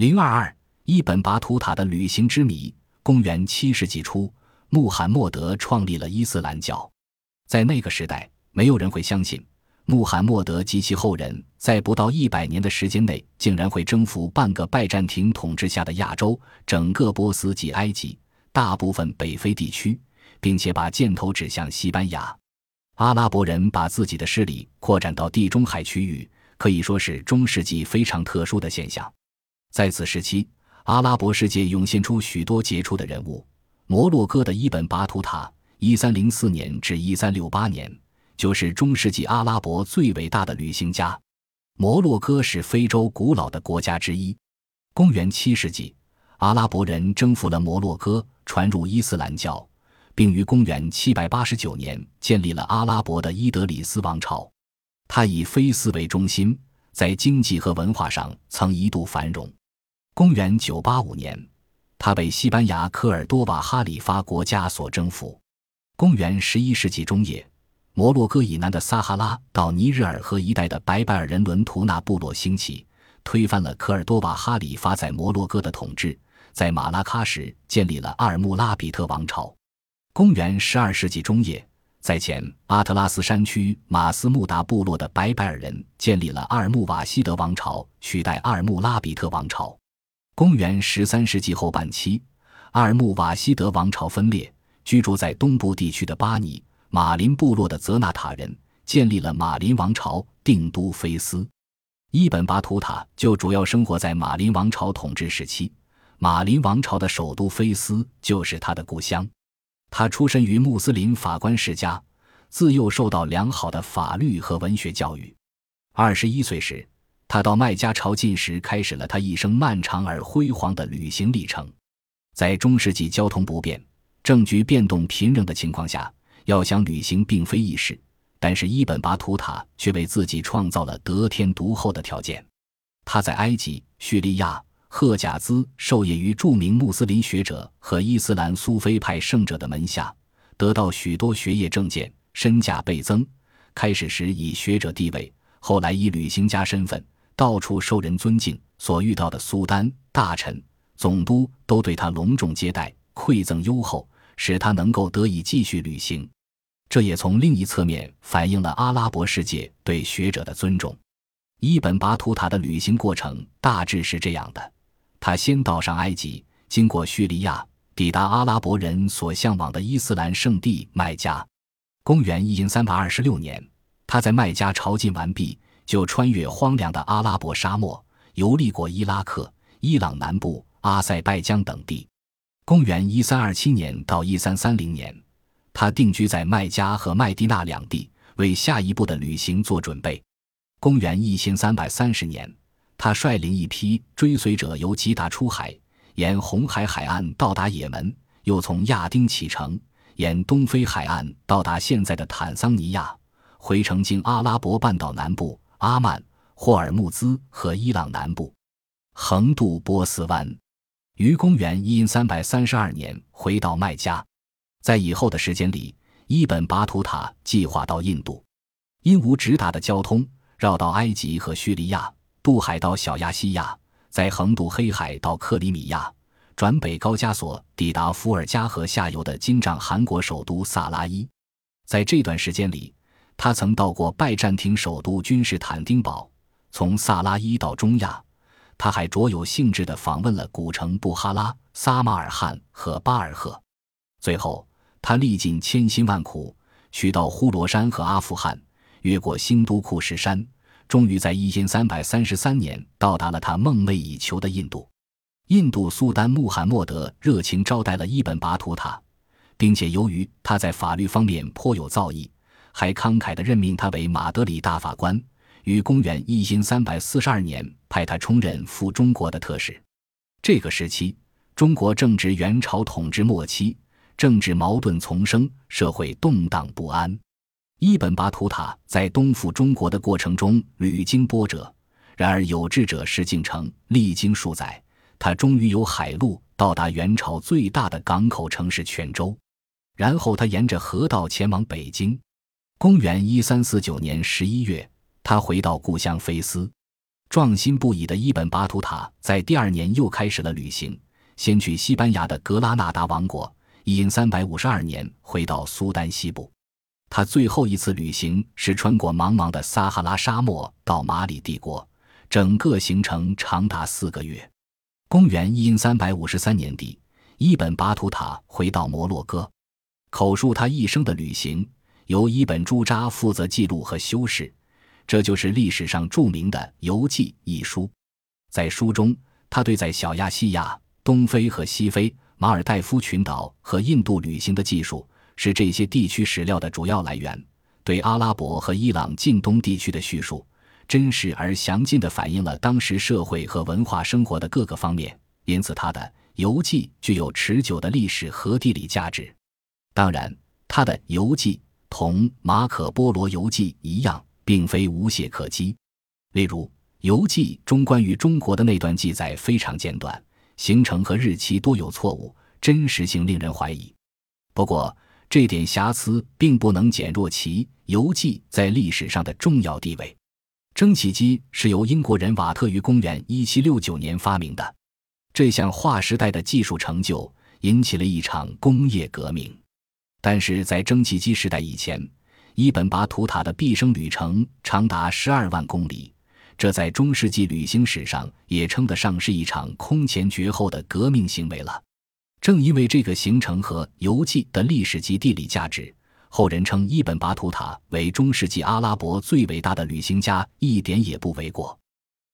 零二二伊本拔图塔的旅行之谜。公元七世纪初，穆罕默德创立了伊斯兰教。在那个时代，没有人会相信穆罕默德及其后人在不到一百年的时间内，竟然会征服半个拜占庭统治下的亚洲、整个波斯及埃及、大部分北非地区，并且把箭头指向西班牙。阿拉伯人把自己的势力扩展到地中海区域。可以说是中世纪非常特殊的现象，在此时期，阿拉伯世界涌现出许多杰出的人物。摩洛哥的伊本·巴图塔（一三零四年至一三六八年）就是中世纪阿拉伯最伟大的旅行家。摩洛哥是非洲古老的国家之一。公元七世纪，阿拉伯人征服了摩洛哥，传入伊斯兰教，并于公元七百八十九年建立了阿拉伯的伊德里斯王朝。他以菲斯为中心，在经济和文化上曾一度繁荣。公元985年，他被西班牙科尔多瓦哈里发国家所征服。公元11世纪中叶，摩洛哥以南的撒哈拉到尼日尔河一带的白拜尔人伦图纳部落兴起，推翻了科尔多瓦哈里发在摩洛哥的统治，在马拉喀什建立了阿尔穆拉比特王朝。公元12世纪中叶。在前阿特拉斯山区马斯穆达部落的白白尔人建立了阿尔穆瓦希德王朝，取代阿尔穆拉比特王朝。公元十三世纪后半期，阿尔穆瓦希德王朝分裂，居住在东部地区的巴尼马林部落的泽纳塔人建立了马林王朝，定都菲斯。伊本巴图塔就主要生活在马林王朝统治时期，马林王朝的首都菲斯就是他的故乡。他出身于穆斯林法官世家，自幼受到良好的法律和文学教育。二十一岁时，他到麦加朝觐时，开始了他一生漫长而辉煌的旅行历程。在中世纪交通不便、政局变动频仍的情况下，要想旅行并非易事。但是伊本·巴图塔却为自己创造了得天独厚的条件。他在埃及、叙利亚。赫贾兹受业于著名穆斯林学者和伊斯兰苏菲派圣者的门下，得到许多学业证件，身价倍增。开始时以学者地位，后来以旅行家身份，到处受人尊敬。所遇到的苏丹、大臣、总督都对他隆重接待，馈赠优厚，使他能够得以继续旅行。这也从另一侧面反映了阿拉伯世界对学者的尊重。伊本·巴图塔的旅行过程大致是这样的。他先到上埃及，经过叙利亚，抵达阿拉伯人所向往的伊斯兰圣地麦加。公元一三二十六年，他在麦加朝觐完毕，就穿越荒凉的阿拉伯沙漠，游历过伊拉克、伊朗南部、阿塞拜疆等地。公元一三二七年到一三三零年，他定居在麦加和麦地那两地，为下一步的旅行做准备。公元一千三百三十年。他率领一批追随者由吉达出海，沿红海海岸到达也门，又从亚丁启程，沿东非海岸到达现在的坦桑尼亚，回程经阿拉伯半岛南部、阿曼、霍尔木兹和伊朗南部，横渡波斯湾，于公元一三百三十二年回到麦加。在以后的时间里，伊本·巴图塔计划到印度，因无直达的交通，绕到埃及和叙利亚。渡海到小亚细亚，再横渡黑海到克里米亚，转北高加索，抵达伏尔加河下游的金帐汗国首都萨拉伊。在这段时间里，他曾到过拜占庭首都君士坦丁堡。从萨拉伊到中亚，他还卓有兴致地访问了古城布哈拉、撒马尔罕和巴尔赫。最后，他历尽千辛万苦，去到呼罗珊和阿富汗，越过新都库什山。终于在一千三百三十三年到达了他梦寐以求的印度。印度苏丹穆罕默德热情招待了伊本·巴图塔，并且由于他在法律方面颇有造诣，还慷慨地任命他为马德里大法官。于公元一千三百四十二年派他充任赴中国的特使。这个时期，中国正值元朝统治末期，政治矛盾丛生，社会动荡不安。伊本·巴图塔在东赴中国的过程中屡经波折，然而有志者事竟成。历经数载，他终于有海路到达元朝最大的港口城市泉州。然后他沿着河道前往北京。公元一三四九年十一月，他回到故乡菲斯。壮心不已的伊本·巴图塔在第二年又开始了旅行，先去西班牙的格拉纳达王国，一因三百五十二年回到苏丹西部。他最后一次旅行是穿过茫茫的撒哈拉沙漠到马里帝国，整个行程长达四个月。公元一三百五三年底，伊本·巴图塔回到摩洛哥，口述他一生的旅行，由伊本·朱扎负责记录和修饰。这就是历史上著名的《游记》一书。在书中，他对在小亚细亚、东非和西非、马尔代夫群岛和印度旅行的记述。是这些地区史料的主要来源。对阿拉伯和伊朗近东地区的叙述，真实而详尽地反映了当时社会和文化生活的各个方面，因此他的游记具有持久的历史和地理价值。当然，他的游记同马可波罗游记一样，并非无懈可击。例如，游记中关于中国的那段记载非常简短，行程和日期多有错误，真实性令人怀疑。不过，这点瑕疵并不能减弱其游记在历史上的重要地位。蒸汽机是由英国人瓦特于公元1769年发明的，这项划时代的技术成就引起了一场工业革命。但是在蒸汽机时代以前，伊本·巴图塔的毕生旅程长达十二万公里，这在中世纪旅行史上也称得上是一场空前绝后的革命行为了。正因为这个行程和游记的历史及地理价值，后人称伊本·巴图塔为中世纪阿拉伯最伟大的旅行家，一点也不为过。